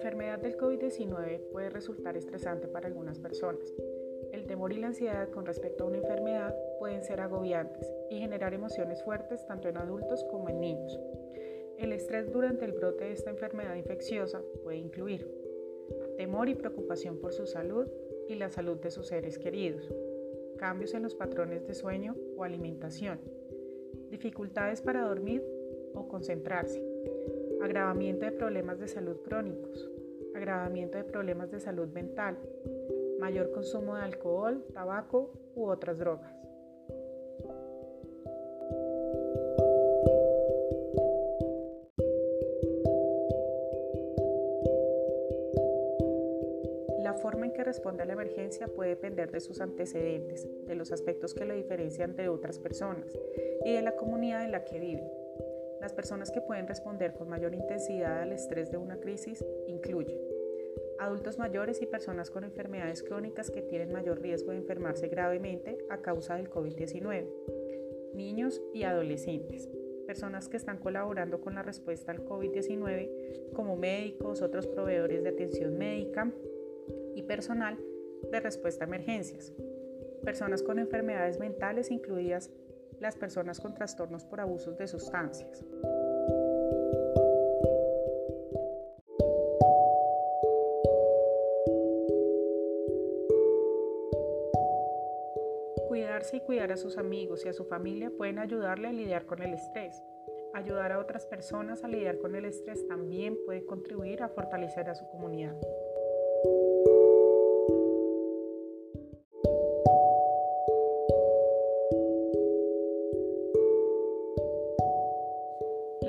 COVID-19 puede resultar estresante para algunas personas. El temor y la ansiedad con respecto a una enfermedad pueden ser agobiantes y generar emociones fuertes tanto en adultos como en niños. El estrés durante el brote de esta enfermedad infecciosa puede incluir temor y preocupación por su salud y la salud de sus seres queridos, cambios en los patrones de sueño o alimentación, dificultades para dormir o concentrarse, agravamiento de problemas de salud crónicos, agravamiento de problemas de salud mental, mayor consumo de alcohol, tabaco u otras drogas. La forma en que responde a la emergencia puede depender de sus antecedentes, de los aspectos que lo diferencian de otras personas y de la comunidad en la que vive. Las personas que pueden responder con mayor intensidad al estrés de una crisis incluyen adultos mayores y personas con enfermedades crónicas que tienen mayor riesgo de enfermarse gravemente a causa del COVID-19, niños y adolescentes, personas que están colaborando con la respuesta al COVID-19 como médicos, otros proveedores de atención médica y personal de respuesta a emergencias, personas con enfermedades mentales incluidas las personas con trastornos por abusos de sustancias. Cuidarse y cuidar a sus amigos y a su familia pueden ayudarle a lidiar con el estrés. Ayudar a otras personas a lidiar con el estrés también puede contribuir a fortalecer a su comunidad.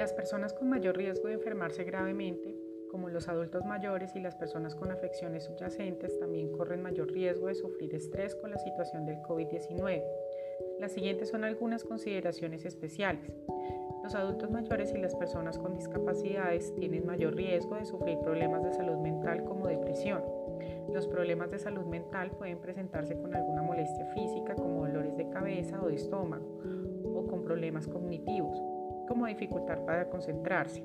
Las personas con mayor riesgo de enfermarse gravemente, como los adultos mayores y las personas con afecciones subyacentes, también corren mayor riesgo de sufrir estrés con la situación del COVID-19. Las siguientes son algunas consideraciones especiales. Los adultos mayores y las personas con discapacidades tienen mayor riesgo de sufrir problemas de salud mental como depresión. Los problemas de salud mental pueden presentarse con alguna molestia física como dolores de cabeza o de estómago o con problemas cognitivos como dificultad para concentrarse.